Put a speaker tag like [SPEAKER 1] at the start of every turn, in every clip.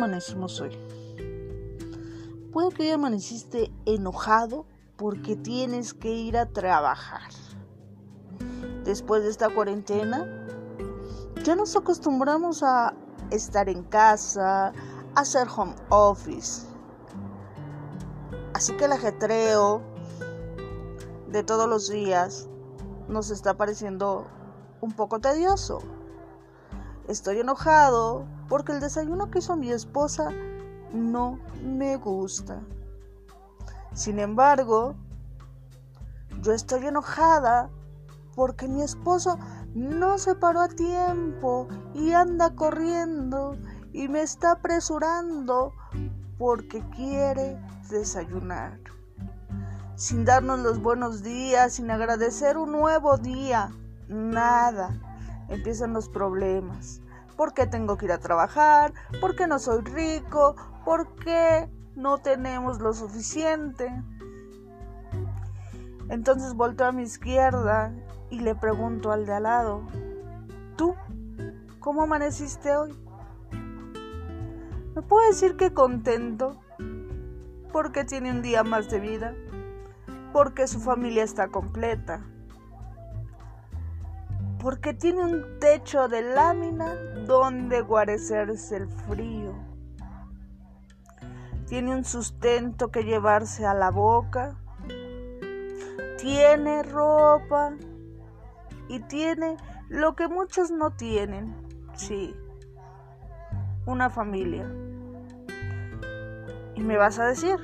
[SPEAKER 1] amanecimos hoy? Puede que hoy amaneciste enojado porque tienes que ir a trabajar. Después de esta cuarentena, ya nos acostumbramos a estar en casa, a hacer home office. Así que el ajetreo de todos los días nos está pareciendo un poco tedioso. Estoy enojado porque el desayuno que hizo mi esposa no me gusta. Sin embargo, yo estoy enojada porque mi esposo no se paró a tiempo y anda corriendo y me está apresurando porque quiere desayunar. Sin darnos los buenos días, sin agradecer un nuevo día, nada. Empiezan los problemas. ¿Por qué tengo que ir a trabajar? ¿Por qué no soy rico? ¿Por qué no tenemos lo suficiente? Entonces volteo a mi izquierda y le pregunto al de al lado, ¿tú cómo amaneciste hoy? ¿Me puedo decir que contento? Porque tiene un día más de vida, porque su familia está completa, porque tiene un techo de lámina donde guarecerse el frío, tiene un sustento que llevarse a la boca, tiene ropa y tiene lo que muchos no tienen, sí, una familia. Y me vas a decir,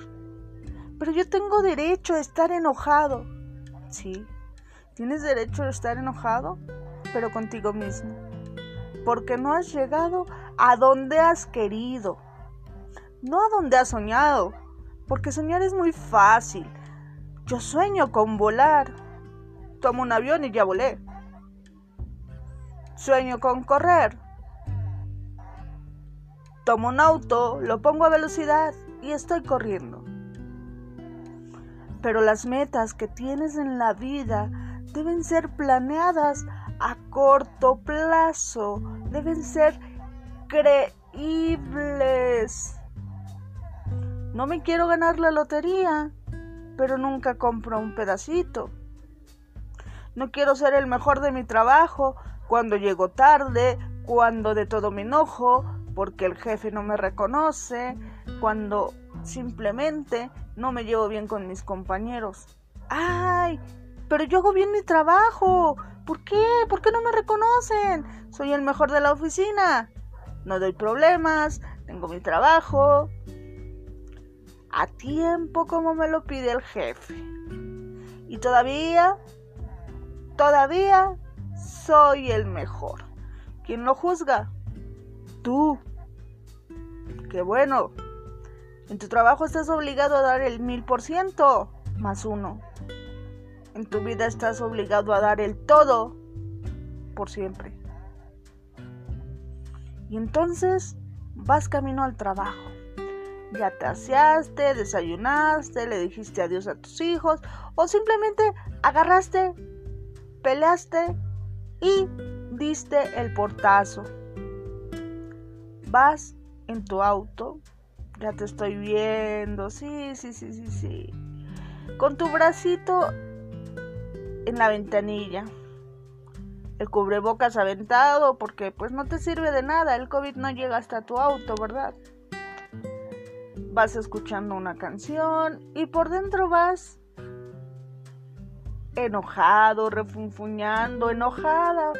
[SPEAKER 1] pero yo tengo derecho a estar enojado. Sí, tienes derecho a estar enojado, pero contigo mismo. Porque no has llegado a donde has querido no a donde has soñado, porque soñar es muy fácil. Yo sueño con volar. Tomo un avión y ya volé. Sueño con correr. Tomo un auto, lo pongo a velocidad y estoy corriendo. Pero las metas que tienes en la vida deben ser planeadas a corto plazo, deben ser creíbles. No me quiero ganar la lotería, pero nunca compro un pedacito. No quiero ser el mejor de mi trabajo cuando llego tarde, cuando de todo me enojo, porque el jefe no me reconoce, cuando simplemente no me llevo bien con mis compañeros. ¡Ay! Pero yo hago bien mi trabajo. ¿Por qué? ¿Por qué no me reconocen? Soy el mejor de la oficina. No doy problemas, tengo mi trabajo, a tiempo como me lo pide el jefe. Y todavía, todavía soy el mejor. ¿Quién lo juzga? Tú. Qué bueno. En tu trabajo estás obligado a dar el mil por ciento más uno. En tu vida estás obligado a dar el todo por siempre. Y entonces vas camino al trabajo ya te aseaste, desayunaste, le dijiste adiós a tus hijos o simplemente agarraste, peleaste y diste el portazo. Vas en tu auto, ya te estoy viendo, sí, sí, sí, sí, sí, con tu bracito en la ventanilla. El cubrebocas aventado porque pues no te sirve de nada, el COVID no llega hasta tu auto, ¿verdad? vas escuchando una canción y por dentro vas enojado, refunfuñando, enojada.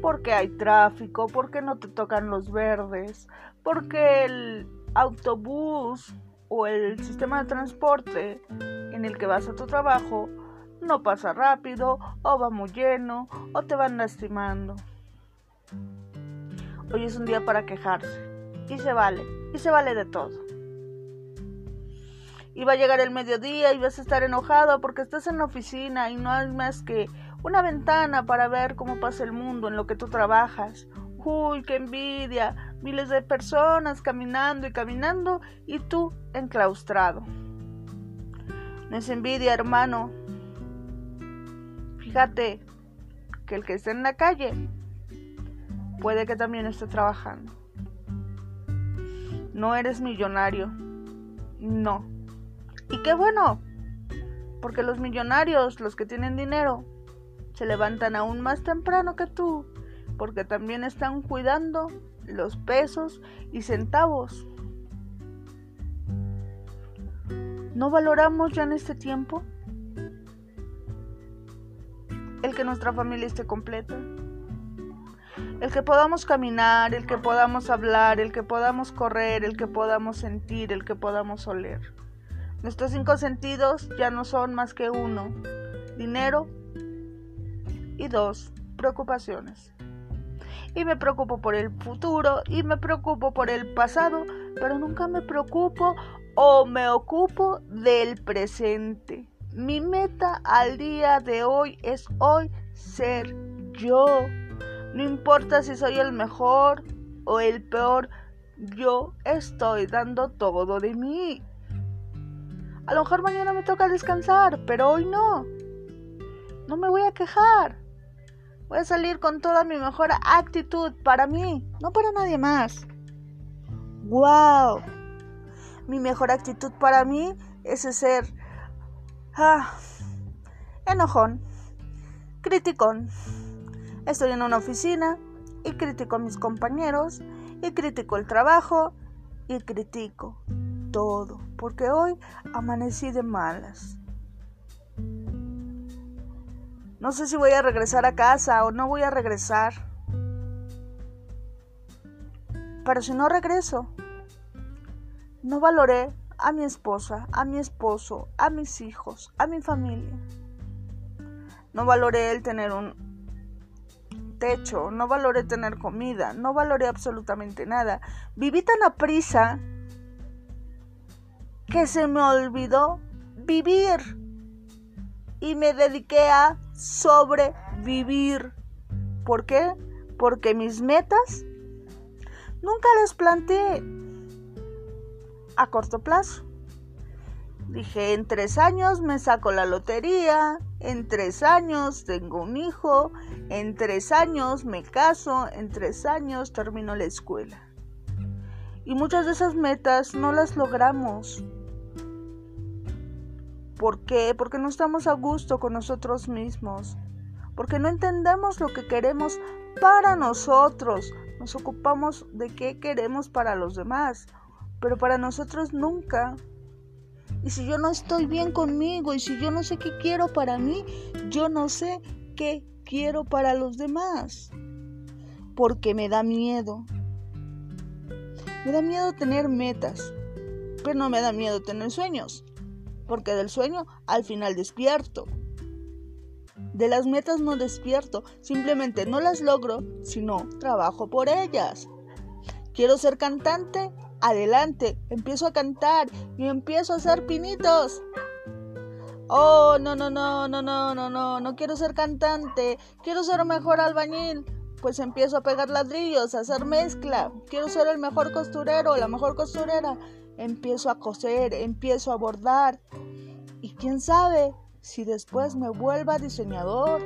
[SPEAKER 1] Porque hay tráfico, porque no te tocan los verdes, porque el autobús o el sistema de transporte en el que vas a tu trabajo no pasa rápido o va muy lleno o te van lastimando. Hoy es un día para quejarse y se vale, y se vale de todo. Y va a llegar el mediodía y vas a estar enojado porque estás en la oficina y no hay más que una ventana para ver cómo pasa el mundo en lo que tú trabajas. Uy, qué envidia. Miles de personas caminando y caminando y tú enclaustrado. No es envidia, hermano. Fíjate que el que está en la calle puede que también esté trabajando. no eres millonario. No. Y qué bueno, porque los millonarios, los que tienen dinero, se levantan aún más temprano que tú, porque también están cuidando los pesos y centavos. ¿No valoramos ya en este tiempo el que nuestra familia esté completa? El que podamos caminar, el que podamos hablar, el que podamos correr, el que podamos sentir, el que podamos oler. Nuestros cinco sentidos ya no son más que uno, dinero y dos, preocupaciones. Y me preocupo por el futuro y me preocupo por el pasado, pero nunca me preocupo o me ocupo del presente. Mi meta al día de hoy es hoy ser yo. No importa si soy el mejor o el peor, yo estoy dando todo de mí. A lo mejor mañana me toca descansar, pero hoy no. No me voy a quejar. Voy a salir con toda mi mejor actitud para mí, no para nadie más. ¡Wow! Mi mejor actitud para mí es ser ah, enojón, criticón. Estoy en una oficina y critico a mis compañeros y critico el trabajo y critico todo, porque hoy amanecí de malas. No sé si voy a regresar a casa o no voy a regresar. Pero si no regreso, no valoré a mi esposa, a mi esposo, a mis hijos, a mi familia. No valoré el tener un techo, no valoré tener comida, no valoré absolutamente nada. Viví tan a prisa que se me olvidó vivir y me dediqué a sobrevivir. ¿Por qué? Porque mis metas nunca las planteé a corto plazo. Dije, en tres años me saco la lotería, en tres años tengo un hijo, en tres años me caso, en tres años termino la escuela. Y muchas de esas metas no las logramos. ¿Por qué? Porque no estamos a gusto con nosotros mismos. Porque no entendemos lo que queremos para nosotros. Nos ocupamos de qué queremos para los demás. Pero para nosotros nunca y si yo no estoy bien conmigo y si yo no sé qué quiero para mí, yo no sé qué quiero para los demás. Porque me da miedo. Me da miedo tener metas, pero no me da miedo tener sueños. Porque del sueño al final despierto. De las metas no despierto, simplemente no las logro, sino trabajo por ellas. Quiero ser cantante, adelante, empiezo a cantar y empiezo a hacer pinitos. Oh, no, no, no, no, no, no, no, no quiero ser cantante, quiero ser mejor albañil. Pues empiezo a pegar ladrillos, a hacer mezcla. Quiero ser el mejor costurero, la mejor costurera. Empiezo a coser, empiezo a bordar. Y quién sabe si después me vuelva diseñador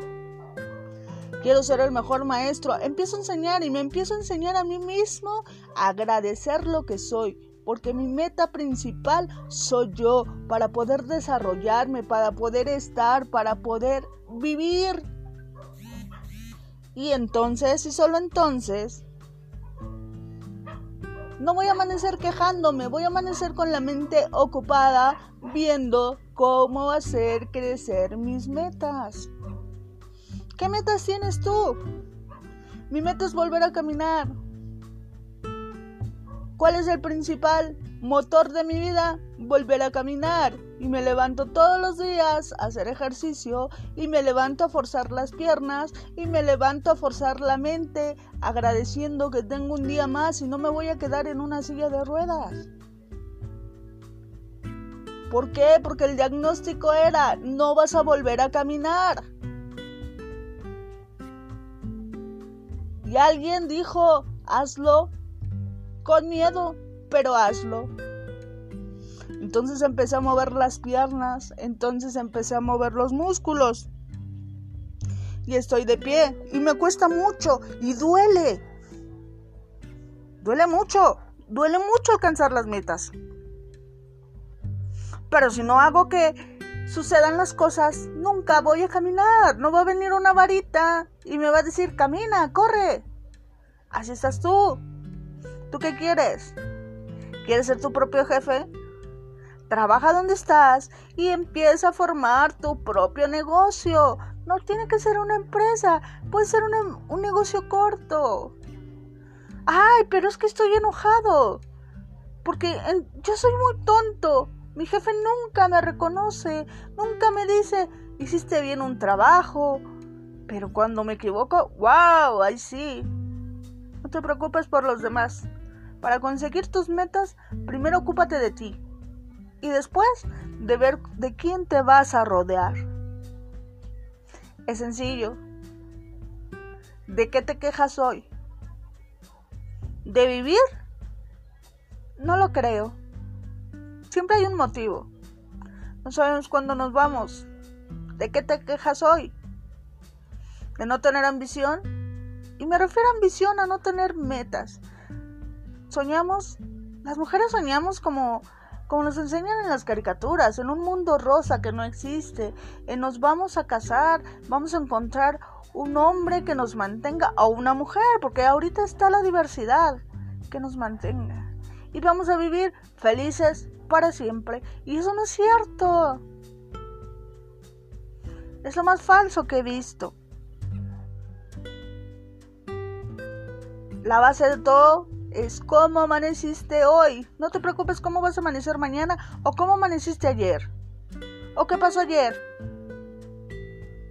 [SPEAKER 1] quiero ser el mejor maestro, empiezo a enseñar y me empiezo a enseñar a mí mismo a agradecer lo que soy, porque mi meta principal soy yo, para poder desarrollarme, para poder estar, para poder vivir. Y entonces, y solo entonces, no voy a amanecer quejándome, voy a amanecer con la mente ocupada viendo cómo hacer crecer mis metas. ¿Qué metas tienes tú? Mi meta es volver a caminar. ¿Cuál es el principal motor de mi vida? Volver a caminar. Y me levanto todos los días a hacer ejercicio y me levanto a forzar las piernas y me levanto a forzar la mente agradeciendo que tengo un día más y no me voy a quedar en una silla de ruedas. ¿Por qué? Porque el diagnóstico era no vas a volver a caminar. Y alguien dijo, hazlo con miedo, pero hazlo. Entonces empecé a mover las piernas, entonces empecé a mover los músculos. Y estoy de pie y me cuesta mucho y duele. Duele mucho. duele mucho alcanzar las metas. Pero si no hago que sucedan las cosas, nunca voy a caminar. No va a venir una varita y me va a decir, camina, corre. Así estás tú. ¿Tú qué quieres? ¿Quieres ser tu propio jefe? Trabaja donde estás y empieza a formar tu propio negocio. No tiene que ser una empresa, puede ser un, negocio corto. Ay, pero es que estoy enojado. Porque yo soy muy tonto. Mi jefe nunca me reconoce, nunca me dice, hiciste bien un trabajo. Pero cuando me equivoco, wow, ahí sí. No te preocupes por los demás. Para conseguir tus metas, primero ocúpate de ti y después de ver de quién te vas a rodear. Es sencillo. ¿De qué te quejas hoy? ¿De vivir? No lo creo. Siempre hay un motivo. No sabemos cuándo nos vamos. ¿De qué te quejas hoy? ¿De no tener ambición? Y me refiero a ambición a no tener metas. Soñamos, las mujeres soñamos como como nos enseñan en las caricaturas, en un mundo rosa que no existe, en nos vamos a casar, vamos a encontrar un hombre que nos mantenga, o una mujer, porque ahorita está la diversidad, que nos mantenga. Y vamos a vivir felices para siempre. Y eso no es cierto. Es lo más falso que he visto. La base de todo es cómo amaneciste hoy. No te preocupes cómo vas a amanecer mañana o cómo amaneciste ayer. ¿O qué pasó ayer?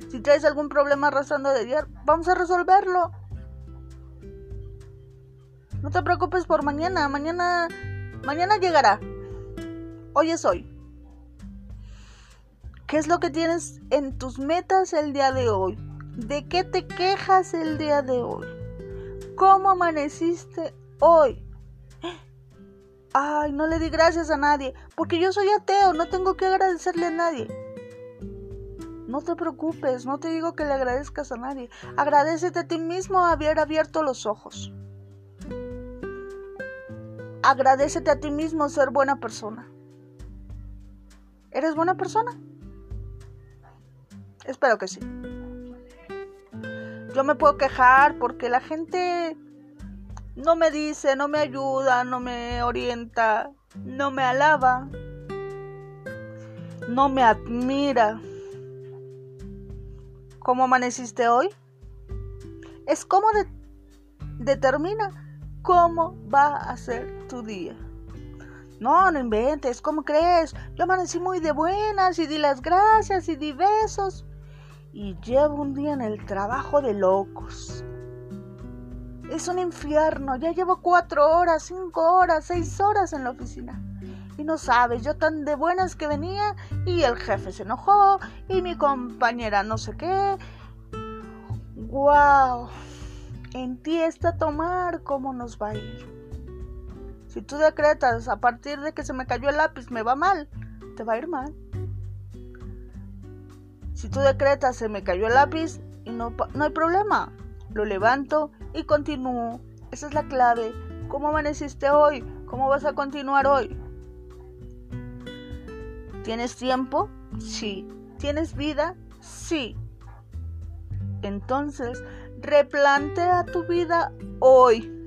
[SPEAKER 1] Si traes algún problema arrastrando de ayer, vamos a resolverlo. No te preocupes por mañana, mañana mañana llegará. Hoy es hoy. ¿Qué es lo que tienes en tus metas el día de hoy? ¿De qué te quejas el día de hoy? ¿Cómo amaneciste hoy. Ay, no le di gracias a nadie, porque yo soy ateo, no tengo que agradecerle a nadie. No te preocupes, no te digo que le agradezcas a nadie. Agradecete a ti mismo haber abierto los ojos. Agradecete a ti mismo ser buena persona. ¿Eres buena persona? Espero que sí. Yo me puedo quejar porque la gente no me dice, no me ayuda, no me orienta, no me alaba, no me admira. ¿Cómo amaneciste hoy? Es como determina cómo va a ser tu día. No, no inventes, ¿cómo crees? Yo amanecí muy de buenas y di las gracias y di besos. Y llevo un día en el trabajo de locos. Es un infierno. Ya llevo cuatro horas, cinco horas, seis horas en la oficina. Y no sabes, yo tan de buenas que venía y el jefe se enojó y mi compañera no sé qué. ¡Wow! En ti está tomar cómo nos va a ir. Si tú decretas a partir de que se me cayó el lápiz me va mal, te va a ir mal. Si tú decretas se me cayó el lápiz y no, no hay problema, lo levanto y continúo. Esa es la clave. ¿Cómo amaneciste hoy? ¿Cómo vas a continuar hoy? ¿Tienes tiempo? Sí. ¿Tienes vida? Sí. Entonces, replantea tu vida hoy.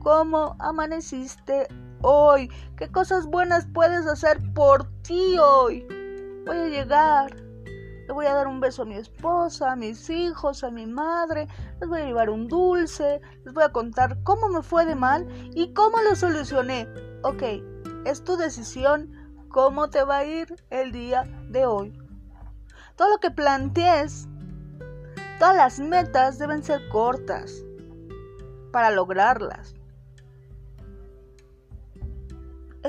[SPEAKER 1] ¿Cómo amaneciste hoy? ¿Qué cosas buenas puedes hacer por ti hoy? Voy a llegar le voy a dar un beso a mi esposa, a mis hijos, a mi madre, les voy a llevar un dulce, les voy a contar cómo me fue de mal y cómo lo solucioné. Ok, es tu decisión cómo te va a ir el día de hoy. Todo lo que plantees, todas las metas deben ser cortas para lograrlas.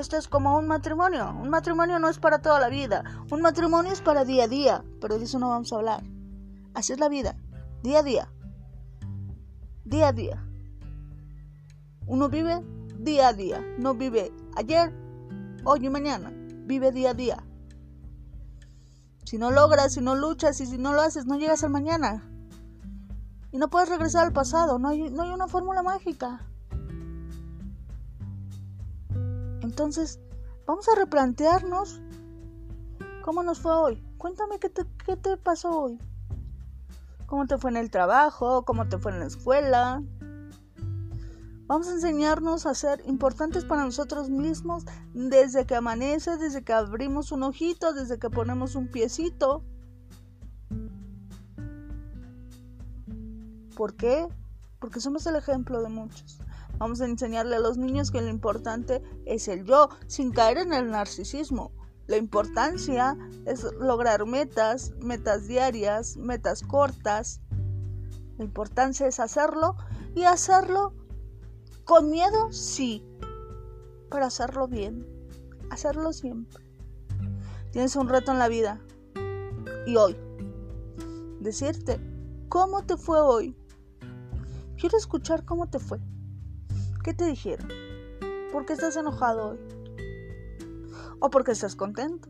[SPEAKER 1] Esto es como un matrimonio. Un matrimonio no es para toda la vida. Un matrimonio es para día a día. Pero de eso no vamos a hablar. Así es la vida. Día a día. Día a día. Uno vive día a día. No vive ayer, hoy y mañana. Vive día a día. Si no logras, si no luchas y si no lo haces, no llegas al mañana. Y no puedes regresar al pasado. No hay, no hay una fórmula mágica. Entonces, vamos a replantearnos cómo nos fue hoy. Cuéntame qué te, qué te pasó hoy. ¿Cómo te fue en el trabajo? ¿Cómo te fue en la escuela? Vamos a enseñarnos a ser importantes para nosotros mismos desde que amanece, desde que abrimos un ojito, desde que ponemos un piecito. ¿Por qué? Porque somos el ejemplo de muchos. Vamos a enseñarle a los niños que lo importante es el yo, sin caer en el narcisismo. La importancia es lograr metas, metas diarias, metas cortas. La importancia es hacerlo y hacerlo con miedo, sí, pero hacerlo bien, hacerlo siempre. Tienes un reto en la vida y hoy, decirte cómo te fue hoy. Quiero escuchar cómo te fue. ¿Qué te dijeron? ¿Por qué estás enojado hoy? ¿O porque estás contento?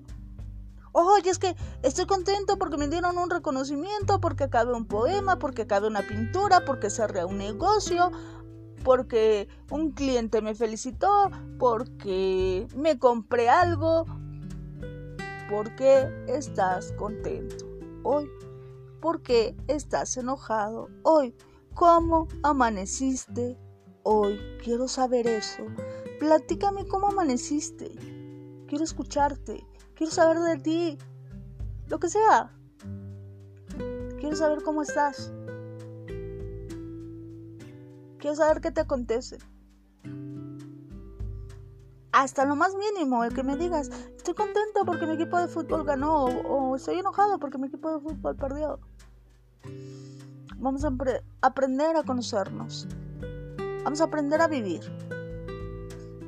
[SPEAKER 1] Oye, es que estoy contento porque me dieron un reconocimiento, porque acabé un poema, porque acabé una pintura, porque cerré un negocio, porque un cliente me felicitó, porque me compré algo. ¿Por qué estás contento hoy? ¿Por qué estás enojado hoy? ¿Cómo amaneciste hoy? Quiero saber eso. Platícame cómo amaneciste. Quiero escucharte. Quiero saber de ti. Lo que sea. Quiero saber cómo estás. Quiero saber qué te acontece. Hasta lo más mínimo, el que me digas, estoy contento porque mi equipo de fútbol ganó o, estoy enojado porque mi equipo de fútbol perdió. Vamos a aprender a conocernos. Vamos a aprender a vivir.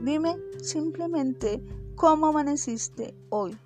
[SPEAKER 1] Dime simplemente cómo amaneciste hoy.